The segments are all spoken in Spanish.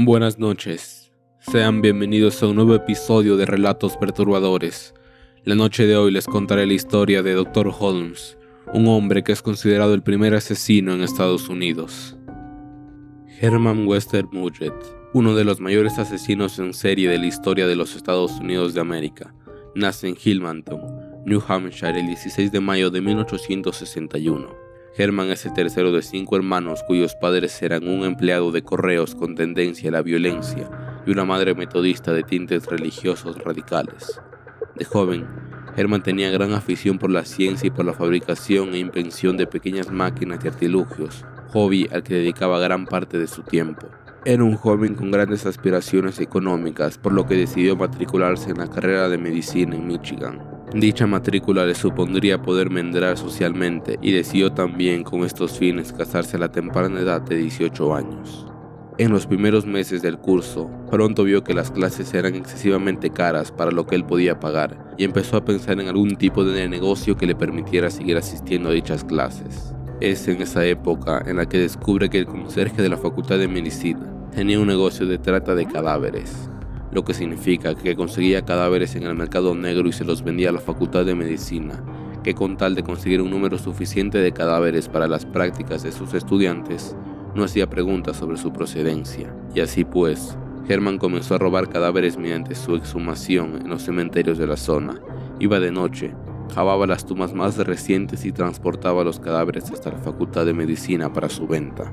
Buenas noches. Sean bienvenidos a un nuevo episodio de Relatos Perturbadores. La noche de hoy les contaré la historia de Dr. Holmes, un hombre que es considerado el primer asesino en Estados Unidos. Herman Wester Mudgett, uno de los mayores asesinos en serie de la historia de los Estados Unidos de América, nace en Hillmanton, New Hampshire, el 16 de mayo de 1861. Herman es el tercero de cinco hermanos cuyos padres eran un empleado de correos con tendencia a la violencia y una madre metodista de tintes religiosos radicales. De joven, Herman tenía gran afición por la ciencia y por la fabricación e invención de pequeñas máquinas y artilugios, hobby al que dedicaba gran parte de su tiempo. Era un joven con grandes aspiraciones económicas, por lo que decidió matricularse en la carrera de medicina en Michigan. Dicha matrícula le supondría poder mendrar socialmente y decidió también con estos fines casarse a la temprana edad de 18 años. En los primeros meses del curso, pronto vio que las clases eran excesivamente caras para lo que él podía pagar y empezó a pensar en algún tipo de negocio que le permitiera seguir asistiendo a dichas clases. Es en esa época en la que descubre que el conserje de la Facultad de Medicina tenía un negocio de trata de cadáveres lo que significa que conseguía cadáveres en el mercado negro y se los vendía a la Facultad de Medicina, que con tal de conseguir un número suficiente de cadáveres para las prácticas de sus estudiantes, no hacía preguntas sobre su procedencia. Y así pues, Herman comenzó a robar cadáveres mediante su exhumación en los cementerios de la zona. Iba de noche, cavaba las tumbas más recientes y transportaba los cadáveres hasta la Facultad de Medicina para su venta.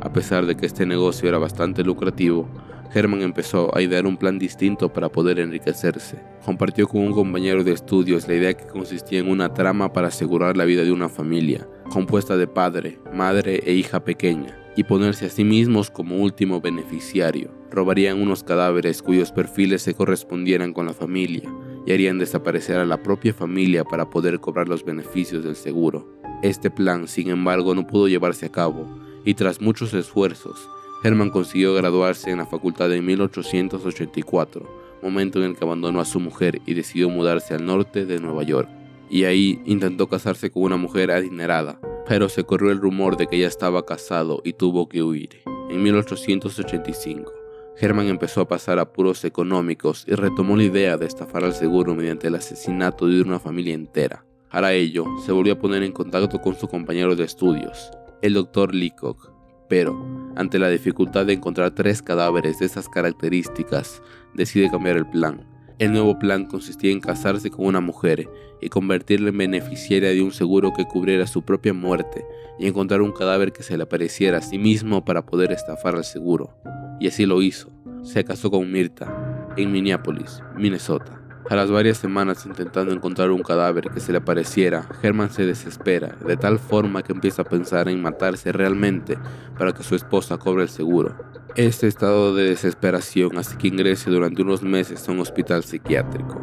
A pesar de que este negocio era bastante lucrativo, Herman empezó a idear un plan distinto para poder enriquecerse. Compartió con un compañero de estudios la idea que consistía en una trama para asegurar la vida de una familia, compuesta de padre, madre e hija pequeña, y ponerse a sí mismos como último beneficiario. Robarían unos cadáveres cuyos perfiles se correspondieran con la familia y harían desaparecer a la propia familia para poder cobrar los beneficios del seguro. Este plan, sin embargo, no pudo llevarse a cabo, y tras muchos esfuerzos, Herman consiguió graduarse en la facultad en 1884, momento en el que abandonó a su mujer y decidió mudarse al norte de Nueva York. Y ahí intentó casarse con una mujer adinerada, pero se corrió el rumor de que ya estaba casado y tuvo que huir. En 1885, Herman empezó a pasar apuros económicos y retomó la idea de estafar al seguro mediante el asesinato de una familia entera. Para ello, se volvió a poner en contacto con su compañero de estudios, el doctor Leacock, pero, ante la dificultad de encontrar tres cadáveres de esas características, decide cambiar el plan. El nuevo plan consistía en casarse con una mujer y convertirla en beneficiaria de un seguro que cubriera su propia muerte y encontrar un cadáver que se le apareciera a sí mismo para poder estafar al seguro. Y así lo hizo. Se casó con Mirta, en Minneapolis, Minnesota. A las varias semanas intentando encontrar un cadáver que se le pareciera, Herman se desespera, de tal forma que empieza a pensar en matarse realmente para que su esposa cobre el seguro. Este estado de desesperación hace que ingrese durante unos meses a un hospital psiquiátrico.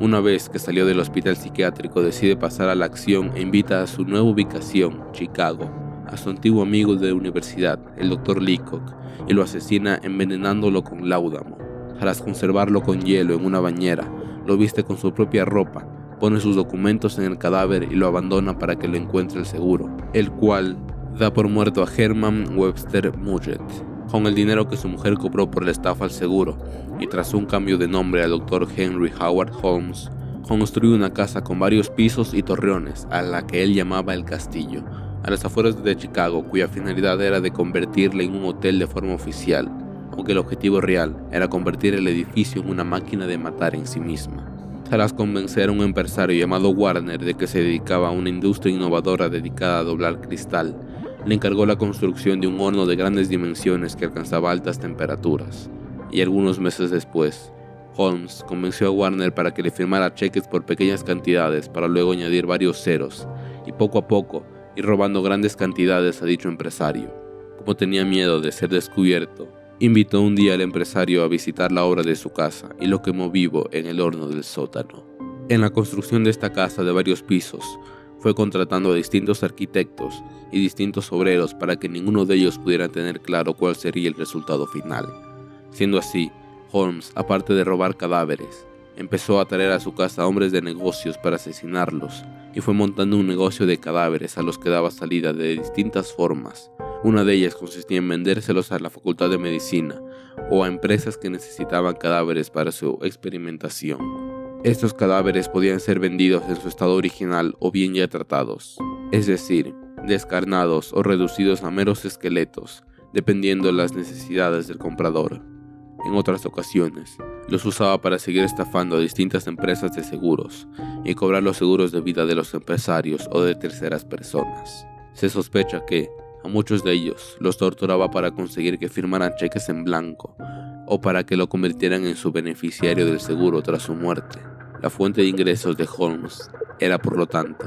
Una vez que salió del hospital psiquiátrico decide pasar a la acción e invita a su nueva ubicación, Chicago, a su antiguo amigo de universidad, el Dr. Leacock, y lo asesina envenenándolo con láudamo. Tras conservarlo con hielo en una bañera, lo viste con su propia ropa, pone sus documentos en el cadáver y lo abandona para que lo encuentre el seguro, el cual da por muerto a Herman Webster Mudgett, con el dinero que su mujer cobró por la estafa al seguro, y tras un cambio de nombre al Dr. Henry Howard Holmes, construyó una casa con varios pisos y torreones, a la que él llamaba el castillo, a las afueras de Chicago, cuya finalidad era de convertirla en un hotel de forma oficial aunque el objetivo real era convertir el edificio en una máquina de matar en sí misma. Tras convencer a un empresario llamado Warner de que se dedicaba a una industria innovadora dedicada a doblar cristal, le encargó la construcción de un horno de grandes dimensiones que alcanzaba altas temperaturas. Y algunos meses después, Holmes convenció a Warner para que le firmara cheques por pequeñas cantidades para luego añadir varios ceros, y poco a poco ir robando grandes cantidades a dicho empresario. Como tenía miedo de ser descubierto, Invitó un día al empresario a visitar la obra de su casa y lo quemó vivo en el horno del sótano. En la construcción de esta casa de varios pisos, fue contratando a distintos arquitectos y distintos obreros para que ninguno de ellos pudiera tener claro cuál sería el resultado final. Siendo así, Holmes, aparte de robar cadáveres, empezó a traer a su casa hombres de negocios para asesinarlos y fue montando un negocio de cadáveres a los que daba salida de distintas formas, Una de ellas consistía en vendérselos a la Facultad de Medicina o a empresas que necesitaban cadáveres para su experimentación. Estos cadáveres podían ser vendidos en su estado original o bien ya tratados, es decir, descarnados o reducidos a meros esqueletos, dependiendo de las necesidades del comprador. En otras ocasiones, los usaba para seguir estafando a distintas empresas de seguros y cobrar los seguros de vida de los empresarios o de terceras personas. Se sospecha que, a muchos de ellos, los torturaba para conseguir que firmaran cheques en blanco o para que lo convirtieran en su beneficiario del seguro tras su muerte. La fuente de ingresos de Holmes era, por lo tanto,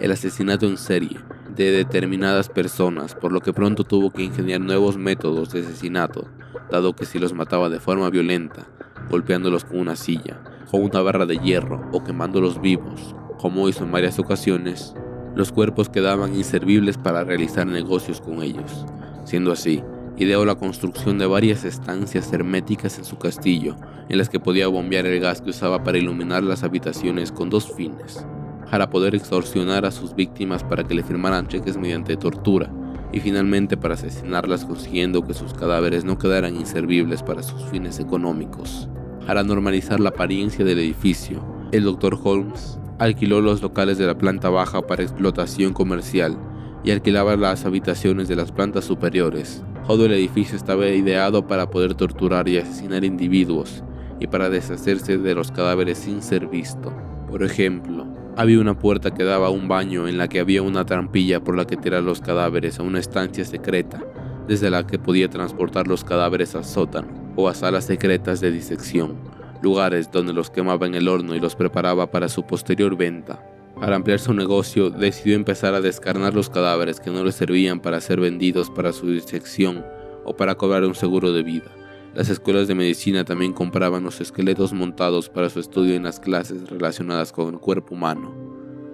el asesinato en serie de determinadas personas, por lo que pronto tuvo que ingeniar nuevos métodos de asesinato, dado que si los mataba de forma violenta, golpeándolos con una silla, con una barra de hierro o quemándolos vivos, como hizo en varias ocasiones, los cuerpos quedaban inservibles para realizar negocios con ellos. Siendo así, ideó la construcción de varias estancias herméticas en su castillo, en las que podía bombear el gas que usaba para iluminar las habitaciones con dos fines para poder extorsionar a sus víctimas para que le firmaran cheques mediante tortura y finalmente para asesinarlas consiguiendo que sus cadáveres no quedaran inservibles para sus fines económicos. Para normalizar la apariencia del edificio, el Dr. Holmes alquiló los locales de la planta baja para explotación comercial y alquilaba las habitaciones de las plantas superiores. Todo el edificio estaba ideado para poder torturar y asesinar individuos y para deshacerse de los cadáveres sin ser visto. Por ejemplo, había una puerta que daba a un baño en la que había una trampilla por la que tirar los cadáveres a una estancia secreta, desde la que podía transportar los cadáveres al sótano o a salas secretas de disección, lugares donde los quemaba en el horno y los preparaba para su posterior venta. Para ampliar su negocio, decidió empezar a descarnar los cadáveres que no le servían para ser vendidos para su disección o para cobrar un seguro de vida. Las escuelas de medicina también compraban los esqueletos montados para su estudio en las clases relacionadas con el cuerpo humano.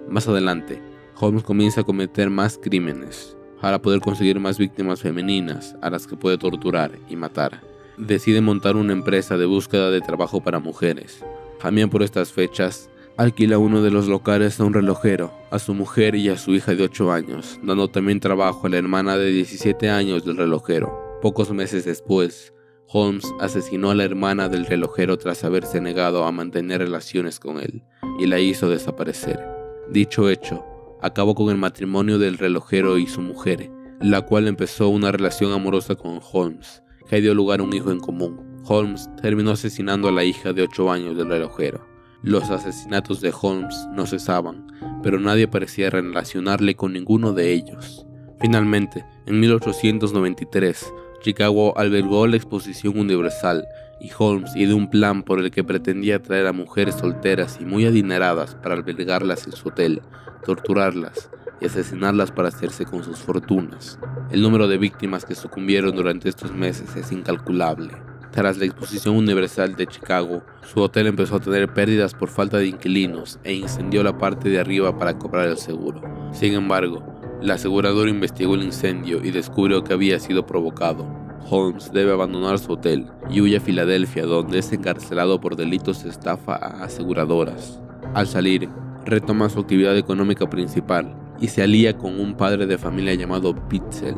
Más adelante, Holmes comienza a cometer más crímenes para poder conseguir más víctimas femeninas a las que puede torturar y matar. Decide montar una empresa de búsqueda de trabajo para mujeres. También por estas fechas, alquila uno de los locales a un relojero, a su mujer y a su hija de 8 años, dando también trabajo a la hermana de 17 años del relojero. Pocos meses después, Holmes asesinó a la hermana del relojero tras haberse negado a mantener relaciones con él y la hizo desaparecer. Dicho hecho, acabó con el matrimonio del relojero y su mujer, la cual empezó una relación amorosa con Holmes, que dio lugar a un hijo en común. Holmes terminó asesinando a la hija de 8 años del relojero. Los asesinatos de Holmes no cesaban, pero nadie parecía relacionarle con ninguno de ellos. Finalmente, en 1893, Chicago albergó la Exposición Universal y Holmes ideó un plan por el que pretendía traer a mujeres solteras y muy adineradas para albergarlas en su hotel, torturarlas y asesinarlas para hacerse con sus fortunas. El número de víctimas que sucumbieron durante estos meses es incalculable. Tras la Exposición Universal de Chicago, su hotel empezó a tener pérdidas por falta de inquilinos e incendió la parte de arriba para cobrar el seguro. Sin embargo, el asegurador investigó el incendio y descubrió que había sido provocado. Holmes debe abandonar su hotel y huye a Filadelfia, donde es encarcelado por delitos de estafa a aseguradoras. Al salir, retoma su actividad económica principal y se alía con un padre de familia llamado Pitzel.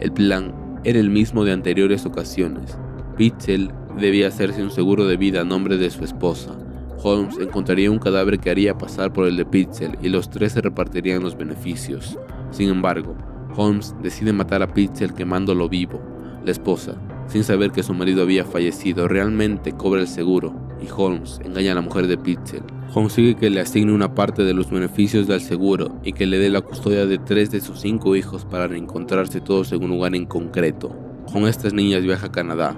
El plan era el mismo de anteriores ocasiones. Pitzel debía hacerse un seguro de vida a nombre de su esposa. Holmes encontraría un cadáver que haría pasar por el de Pitzel y los tres se repartirían los beneficios. Sin embargo, Holmes decide matar a Pitzel quemándolo vivo. La esposa, sin saber que su marido había fallecido, realmente cobra el seguro y Holmes engaña a la mujer de Pitzel. Consigue que le asigne una parte de los beneficios del seguro y que le dé la custodia de tres de sus cinco hijos para reencontrarse todos en un lugar en concreto. Con estas niñas viaja a Canadá,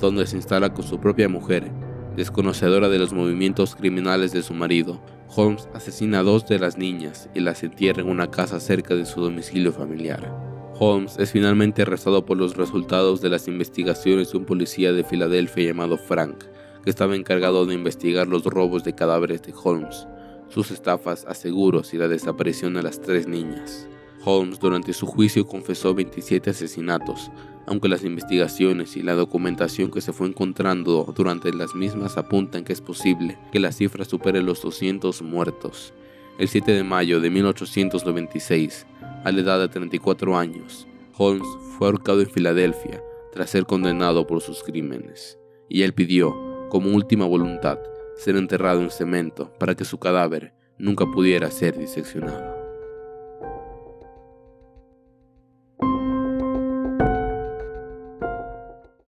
donde se instala con su propia mujer, desconocedora de los movimientos criminales de su marido, Holmes asesina a dos de las niñas y las entierra en una casa cerca de su domicilio familiar. Holmes es finalmente arrestado por los resultados de las investigaciones de un policía de Filadelfia llamado Frank, que estaba encargado de investigar los robos de cadáveres de Holmes, sus estafas a seguros y la desaparición de las tres niñas. Holmes durante su juicio confesó 27 asesinatos, aunque las investigaciones y la documentación que se fue encontrando durante las mismas apuntan que es posible que la cifra supere los 200 muertos. El 7 de mayo de 1896, a la edad de 34 años, Holmes fue ahorcado en Filadelfia tras ser condenado por sus crímenes, y él pidió, como última voluntad, ser enterrado en cemento para que su cadáver nunca pudiera ser diseccionado.